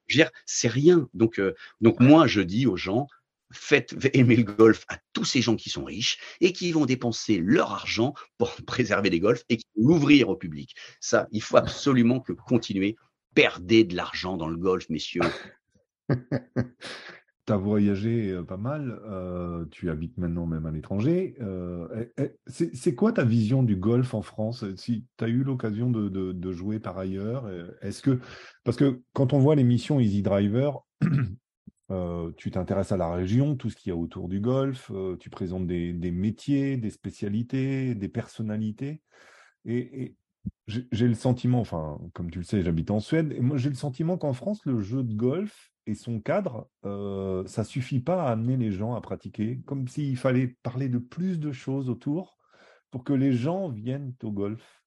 je veux dire, c'est rien. Donc, euh, donc moi, je dis aux gens, faites aimer le golf à tous ces gens qui sont riches et qui vont dépenser leur argent pour préserver les golfs et l'ouvrir au public. Ça, il faut absolument que continuer. Perdez de l'argent dans le golf, messieurs. Tu as voyagé euh, pas mal, euh, tu habites maintenant même à l'étranger. Euh, eh, eh, c'est quoi ta vision du golf en France? Si tu as eu l'occasion de, jouer par ailleurs, est-ce que. Parce que quand on voit l'émission Easy Driver, tu t'intéresses à la région, tout ce qu'il y a autour du golf, tu présentes des, métiers, des spécialités, des personnalités. Et, j'ai le sentiment, enfin, comme tu le sais, j'habite en Suède, moi j'ai le sentiment qu'en France, le jeu de golf et son cadre, euh, ça suffit pas à amener les gens à pratiquer, comme s'il fallait parler de plus de choses autour pour que les gens viennent au golf.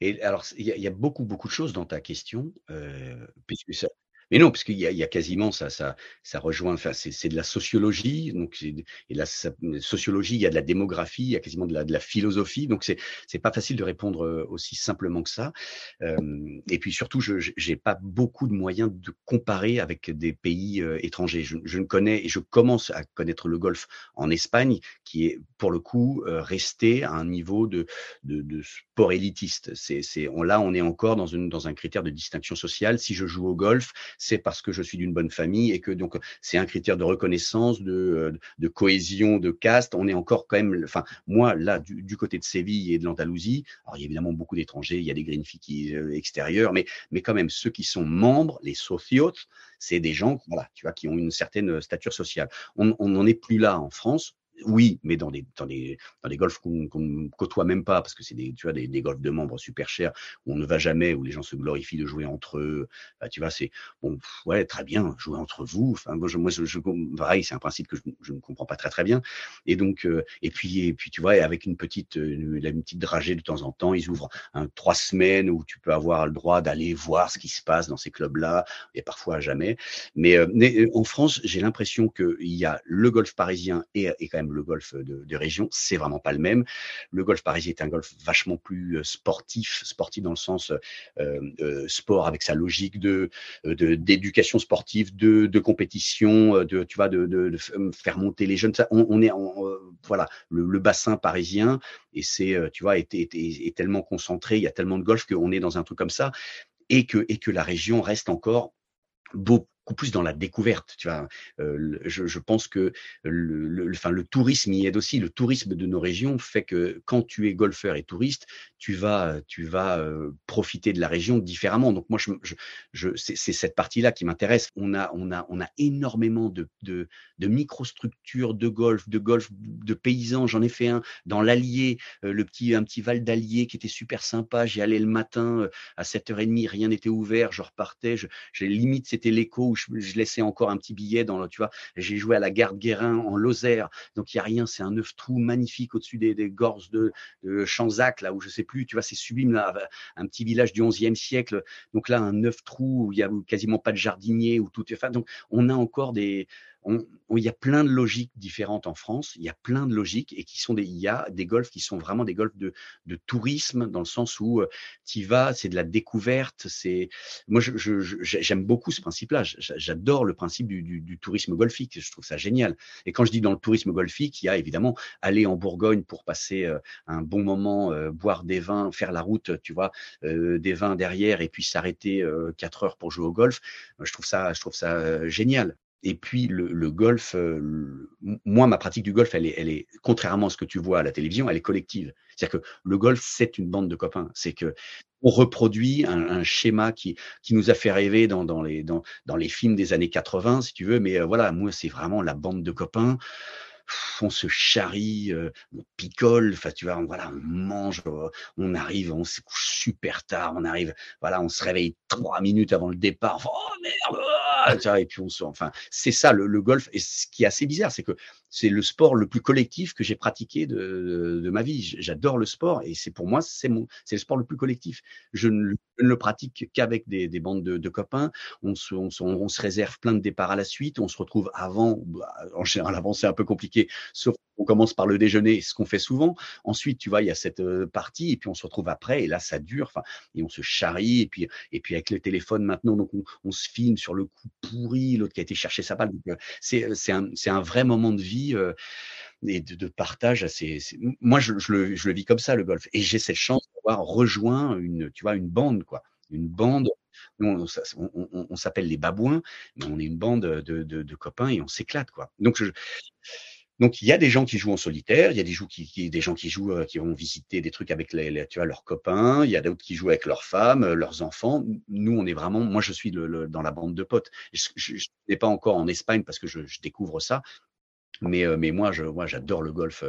Et alors, il y, a beaucoup, beaucoup de choses dans ta question, euh, puisque ça, mais non, parce qu'il y, y a, quasiment ça, ça, ça rejoint. Enfin, c'est de la sociologie. Donc, et la sociologie, il y a de la démographie, il y a quasiment de la, de la philosophie. Donc, c'est c'est pas facile de répondre euh, aussi simplement que ça. Euh, et puis surtout, je j'ai pas beaucoup de moyens de comparer avec des pays euh, étrangers. Je, je, ne connais et je commence à connaître le golf en Espagne, qui est pour le coup euh, resté à un niveau de de, de sport élitiste. C'est c'est on là, on est encore dans une dans un critère de distinction sociale. Si je joue au golf, c'est parce que je suis d'une bonne famille et que donc c'est un critère de reconnaissance, de, de cohésion, de caste. On est encore quand même, enfin moi là du, côté de Séville et de l'Andalousie, alors il y a évidemment beaucoup d'étrangers, il y a des green qui euh, extérieurs, mais mais quand même ceux qui sont membres, les sociotes, c'est des gens voilà, tu vois, qui ont une certaine stature sociale. On n'en est plus là en France oui, mais dans des, dans des, dans des golfs qu'on ne côtoie même pas, parce que c'est des, tu vois, des, des golfs de membres super chers, où on ne va jamais, où les gens se glorifient de jouer entre eux. Bah, tu vois, c'est bon, ouais, très bien, jouer entre vous. Enfin, moi, je, moi, je, pareil, c'est un principe que je, ne comprends pas très très bien. Et donc, euh, et puis, et puis, tu vois, avec une petite, une, petite dragée de temps en temps, ils ouvrent trois semaines où tu peux avoir le droit d'aller voir ce qui se passe dans ces clubs-là, et parfois jamais. Mais, euh, mais euh, en France, j'ai l'impression qu'il y a le golf parisien et, et quand même le golf de, région, c'est vraiment pas le même. Le golf parisien est un golf vachement plus euh, sportif, sportif dans le sens euh, euh, sport avec sa logique d'éducation sportive, de, compétition, de tu vois, faire monter les jeunes. on, est en, voilà le, bassin parisien et c'est tu vois est, est, tellement concentré, il y a tellement de golf qu'on est dans un truc comme ça et que et que la région reste encore beaucoup plus dans la découverte. Tu vois, euh, je, pense que le, enfin, le tourisme y aide aussi. Le tourisme de nos régions fait que quand tu es golfeur et touriste, tu vas, tu vas euh, profiter de la région différemment. Donc moi, je, je, c'est cette partie-là qui m'intéresse. On a, on a, on a énormément de, microstructures de golf, de golf de paysans. J'en ai fait un dans l'Allier, euh, le petit, un petit val d'Allier qui était super sympa. J'y allais le matin à 7h30, rien n'était ouvert. Je repartais. Je, limite, c'était l'écho je, laissais encore un petit billet dans le, tu vois, j'ai joué à la garde Guérin en Lozère, donc il y a rien, c'est un neuf trous magnifique au-dessus des, gorges de, Chanzac, là où je sais plus, tu vois, c'est sublime, là, un petit village du 11e siècle, donc là, un neuf trous où il y a quasiment pas de jardinier, où tout est, enfin, donc on a encore des, il y a plein de logiques différentes en France. Il y a plein de logiques et qui sont des, il y a des golfs qui sont vraiment des golfs de, de tourisme dans le sens où euh, tu vas, c'est de la découverte. C'est, moi, j'aime je, beaucoup ce principe-là. J'adore le principe du, du, du, tourisme golfique. Je trouve ça génial. Et quand je dis dans le tourisme golfique, il y a évidemment aller en Bourgogne pour passer euh, un bon moment, euh, boire des vins, faire la route, tu vois, des vins derrière et puis s'arrêter quatre heures pour jouer au golf. Je trouve ça, je trouve ça génial. Et puis le, le golf, euh, moi ma pratique du golf, elle est, elle est, contrairement à ce que tu vois à la télévision, elle est collective. C'est-à-dire que le golf, c'est une bande de copains. C'est que on reproduit un, un, schéma qui, qui nous a fait rêver dans, dans, les, dans, dans les films des années 80, si tu veux. Mais euh, voilà, moi c'est vraiment la bande de copains on se charrie, euh, on picole, enfin tu vois, on, voilà, on mange, euh, on arrive, on se couche super tard, on arrive, voilà, on se réveille trois minutes avant le départ, oh merde, ah, et puis on se, enfin, c'est ça le, le, golf. Et ce qui est assez bizarre, c'est que c'est le sport le plus collectif que j'ai pratiqué de, de, ma vie. J'adore le sport et c'est pour moi c'est mon c'est le sport le plus collectif. Je ne, le pratique qu'avec des, des, bandes de, de copains. On se, on, on, se réserve plein de départs à la suite. On se retrouve avant. Bah, en général, avant c'est un peu compliqué, sauf on commence par le déjeuner, ce qu'on fait souvent. Ensuite, tu vois, il y a cette euh, partie, et puis on se retrouve après, et là, ça dure. Enfin, et on se charrie, et puis, et puis avec le téléphone maintenant, donc on, on se filme sur le coup pourri, l'autre qui a été chercher sa balle. Euh, c'est, c'est un, un vrai moment de vie. Euh, et de, partage assez. Moi, je, le, vis comme ça, le golf. Et j'ai cette chance d'avoir rejoint une, tu vois, une bande, quoi. Une bande on, s'appelle les babouins, mais on est une bande de, copains et on s'éclate, quoi. Donc, donc il y a des gens qui jouent en solitaire, il y a des, gens qui, jouent, euh, qui vont visiter des trucs avec les, tu vois, leurs copains, il y a d'autres qui jouent avec leurs femmes, euh, leurs enfants. Nous, on est vraiment, moi je suis dans la bande de potes. Je n'ai pas encore en Espagne parce que je, découvre ça, mais, euh, mais moi, je, moi, j'adore le golf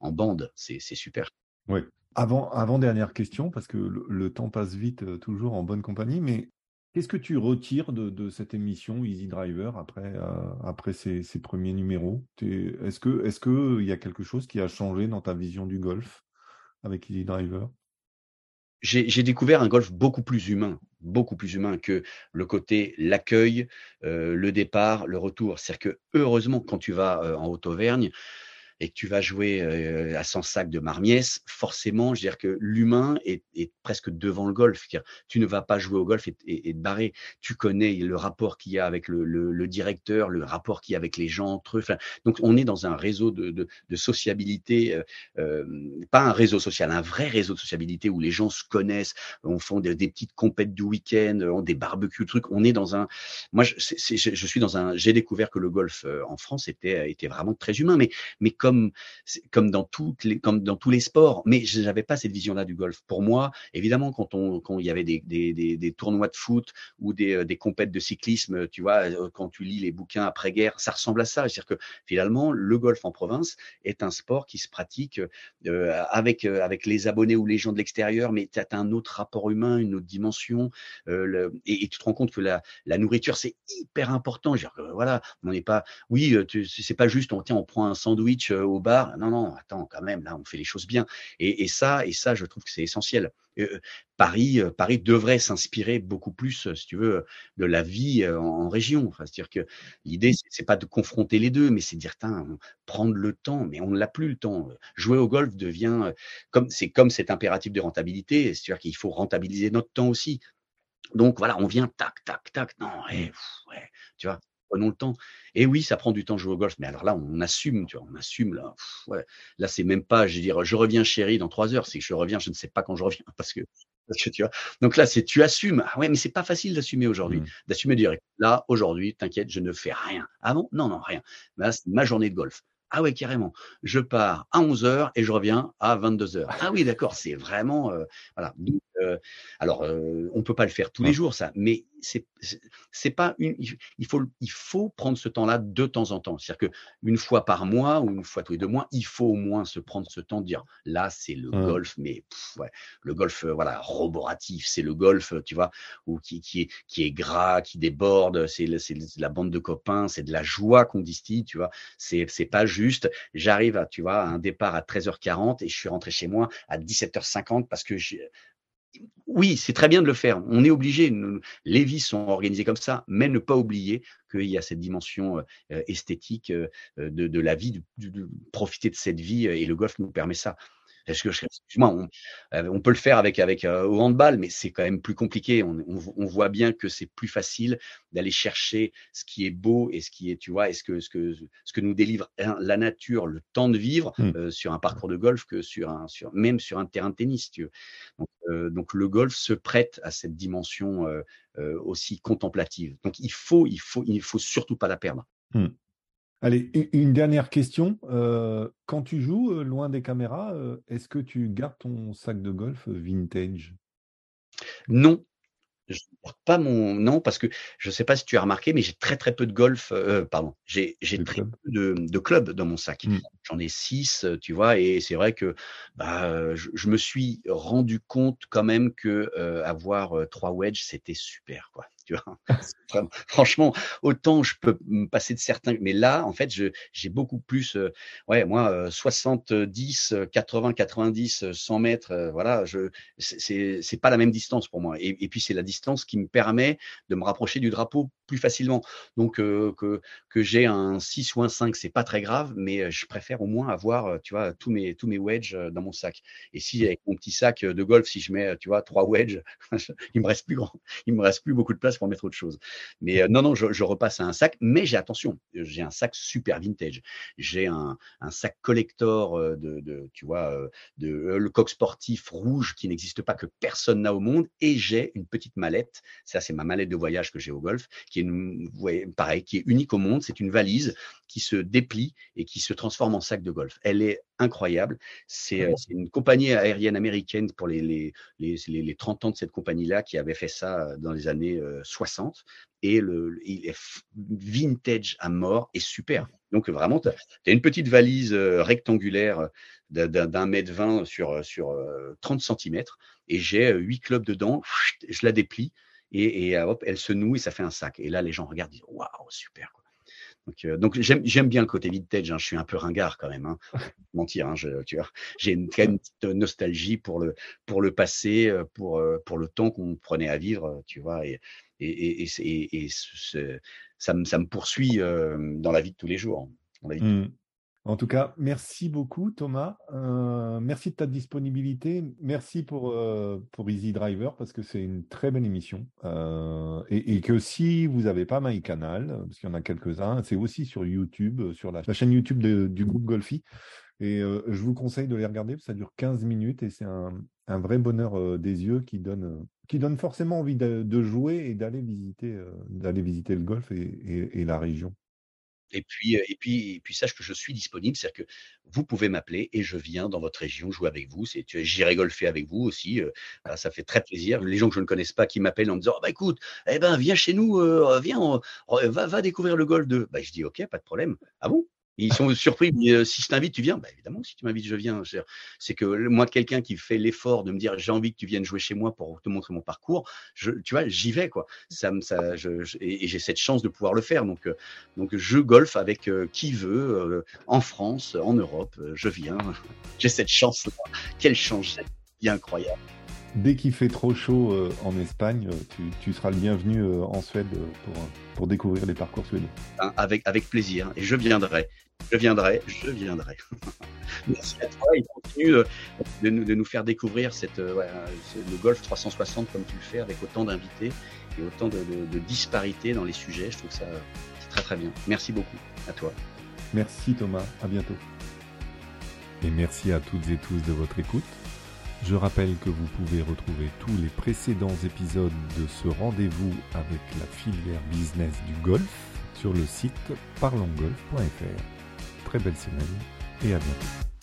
en, bande, c'est super. Oui. Avant, avant dernière question, parce que le temps passe vite, toujours en bonne compagnie, mais Qu'est-ce que tu retires de, cette émission Easy Driver après, euh, ces, premiers numéros? Est-ce que y a quelque chose qui a changé dans ta vision du golf avec Easy Driver? J'ai découvert un golf beaucoup plus humain, beaucoup plus humain que le côté l'accueil, euh, le départ, le retour. C'est-à-dire que heureusement, quand tu vas euh, en Haute-Auvergne, et que tu vas jouer euh, à 100 sacs de marmiès, forcément, je veux dire que l'humain est, est, presque devant le golf. Tu ne vas pas jouer au golf et, et, et te barrer. Tu connais le rapport qu'il y a avec le, le, le directeur, le rapport qu'il y a avec les gens entre eux. Donc, on est dans un réseau de, de, de sociabilité, euh, euh, pas un réseau social, un vrai réseau de sociabilité où les gens se connaissent, on font des, des petites compètes du week-end, on des barbecues, trucs. On est dans un. Moi, je, je suis dans un. J'ai découvert que le golf euh, en France était, était vraiment très humain, mais, mais comme, comme, dans toutes les, comme dans tous les sports. Mais je n'avais pas cette vision-là du golf. Pour moi, évidemment, quand, on, quand il y avait des, des, des, tournois de foot ou des, euh, des compètes de cyclisme, tu vois, euh, quand tu lis les bouquins après-guerre, ça ressemble à ça. C'est-à-dire que finalement, le golf en province est un sport qui se pratique euh, avec, avec les abonnés ou les gens de l'extérieur, mais tu as un autre rapport humain, une autre dimension. Et, tu te rends compte que la, la nourriture, c'est hyper important. Dire, voilà, on n'est pas, oui, c'est pas juste, on tiens, on prend un sandwich au bar. Non, non, attends, quand même, là, on fait les choses bien. Et, et ça, et ça, je trouve que c'est essentiel. Euh, Paris, euh, Paris devrait s'inspirer beaucoup plus, si tu veux, de la vie en, en région. Enfin, c'est-à-dire que l'idée, c'est pas de confronter les deux, mais c'est de dire, prendre le temps. Mais on ne l'a plus le temps. Jouer au golf devient comme c'est comme cet impératif de rentabilité. C'est-à-dire qu'il faut rentabiliser notre temps aussi. Donc voilà, on vient tac, tac, tac. Non, ouais, ouais, tu vois, prenons le temps. Et oui, ça prend du temps de jouer au golf, mais alors là, on assume, tu vois, on assume là. Pff, ouais. Là, c'est même pas, je veux dire, je reviens chérie dans trois heures. C'est que je reviens, je ne sais pas quand je reviens parce que, parce que tu vois. Donc là, c'est tu assumes. Ah ouais, mais c'est pas facile d'assumer aujourd'hui, mmh. d'assumer direct. Là, aujourd'hui, t'inquiète, je ne fais rien. Ah bon? Non, non, rien. Là, c'est ma journée de golf. Ah ouais, carrément. Je pars à 11 heures et je reviens à 22 heures. Ah oui, d'accord, c'est vraiment euh, voilà. Euh, alors, euh, on peut pas le faire tous les jours, ça, mais c'est c'est pas une. Il faut il faut prendre ce temps-là de temps en temps. C'est-à-dire que une fois par mois ou une fois tous les deux mois, il faut au moins se prendre ce temps de dire là, c'est le golf, mais pff, ouais, le golf, voilà, roboratif, c'est le golf, tu vois, ou qui qui est qui est gras, qui déborde, c'est c'est la bande de copains, c'est de la joie qu'on distille, tu vois. C'est c'est pas juste. J'arrive à tu vois à un départ à 13h40 et je suis rentré chez moi à 17h50 parce que oui, c'est très bien de le faire. On est obligé. Les vies sont organisées comme ça, mais ne pas oublier qu'il y a cette dimension euh, esthétique euh, de, de, la vie, de, profiter de cette vie, et le golf nous permet ça. Est-ce que, excuse-moi, on, euh, on, peut le faire avec avec euh, au handball, mais c'est quand même plus compliqué. On, on, on voit bien que c'est plus facile d'aller chercher ce qui est beau et ce qui est, tu vois, est-ce que ce que ce que nous délivre la nature, le temps de vivre mmh. euh, sur un parcours de golf que sur un sur même sur un terrain de tennis, tu veux. Donc, euh, donc le golf se prête à cette dimension euh, euh aussi contemplative. Donc il faut il faut il faut surtout pas la perdre. Mmh. Allez, une dernière question. Euh, quand tu joues euh, loin des caméras, euh, est-ce que tu gardes ton sac de golf vintage? Non, je ne porte pas mon nom parce que je ne sais pas si tu as remarqué, mais j'ai très très peu de golf, euh, pardon, j'ai très club? peu de, de clubs dans mon sac. Mmh. J'en ai six, tu vois, et c'est vrai que bah, je, je, me suis rendu compte quand même que euh, avoir trois wedges, c'était super, quoi. Tu vois Franchement, autant je peux me passer de certains, mais là, en fait, j'ai beaucoup plus, euh, ouais, moi, euh, 70, 80, 90, 100 mètres, euh, voilà, je, c'est pas la même distance pour moi. Et, et puis c'est la distance qui me permet de me rapprocher du drapeau plus facilement. Donc euh, que que j'ai un 6 ou un 5, c'est pas très grave, mais euh, je préfère au moins avoir, euh, tu vois, tous mes tous mes wedges dans mon sac. Et si avec mon petit sac de golf, si je mets, tu vois, trois wedges, il me reste plus grand, il me reste plus beaucoup de place pour mettre autre chose. Mais non, non, je, je, repasse à un sac, mais j'ai attention, j'ai un sac super vintage. J'ai un, un sac collector de, de tu vois, de le coq sportif rouge qui n'existe pas que personne n'a au monde, et j'ai une petite mallette. Ça, c'est ma mallette de voyage que j'ai au golf qui est une, pareil, qui est unique au monde. C'est une valise qui se déplie et qui se transforme en sac de golf. Elle est incroyable. C'est euh, une compagnie aérienne américaine pour les, les, les, les 30 ans de cette compagnie-là qui avait fait ça euh, dans les années 60. Euh, et le, il est vintage à mort et super. Donc vraiment, tu as, as, une petite valise rectangulaire d'un mètre vingt sur, sur 30 cm et j'ai huit clubs dedans. Je la déplie et, et, hop, elle se noue et ça fait un sac. Et là, les gens regardent, disent waouh, super. Quoi. Donc, euh, donc j'aime bien le côté vintage. Hein. Je suis un peu ringard quand même. Hein. Mentir, hein, je, tu vois. J'ai une, quand même une petite nostalgie pour le pour le passé, euh, pour euh, pour le temps qu'on prenait à vivre, tu vois. Et et et, et, et ce, ça me ça me poursuit euh, dans la vie de tous les jours. Dans la vie mmh. En tout cas, merci beaucoup Thomas. Euh, merci de ta disponibilité. Merci pour, euh, pour Easy Driver parce que c'est une très belle émission. Euh, et, que si vous n'avez pas MyCanal, parce qu'il y en a quelques-uns, c'est aussi sur YouTube, sur la, chaîne YouTube du groupe Golfi. Et je vous conseille de les regarder, ça dure 15 minutes et c'est un, vrai bonheur des yeux qui donne, qui donne forcément envie de, jouer et d'aller visiter, d'aller visiter le golf et la région. Et puis, et puis, puis sache que je suis disponible, c'est-à-dire que vous pouvez m'appeler et je viens dans votre région jouer avec vous. J'irai golfer avec vous aussi. ça fait très plaisir. Les gens que je ne connaisse pas qui m'appellent en me disant, oh, bah écoute, eh ben viens chez nous, viens, va, va découvrir le golf de. Bah, je dis, ok, pas de problème. Ah bon? Ils sont surpris. Mais, si je t'invite, tu viens. Bah, évidemment, si tu m'invites, je viens. C'est que moi, quelqu'un qui fait l'effort de me dire j'ai envie que tu viennes jouer chez moi pour te montrer mon parcours, je, tu vois, j'y vais quoi. Ça, ça, je, et, j'ai cette chance de pouvoir le faire. Donc, donc je golf avec qui veut en France, en Europe. je viens. j'ai cette chance. -là. Quelle chance Bien incroyable. Dès qu'il fait trop chaud en Espagne, tu, tu, seras le bienvenu en Suède pour, pour découvrir les parcours suédois. Ben, avec, avec plaisir. Et je viendrai. Je viendrai, je viendrai. Merci à toi. Il continue de, nous, de nous faire découvrir cette, euh, le golf 360 comme tu le fais, avec autant d'invités et autant de, de, disparités dans les sujets. Je trouve ça très très bien. Merci beaucoup à toi. Merci Thomas, à bientôt. Et merci à toutes et tous de votre écoute. Je rappelle que vous pouvez retrouver tous les précédents épisodes de ce rendez-vous avec la filière business du golf sur le site parlongolf.fr. Très belle semaine et à bientôt.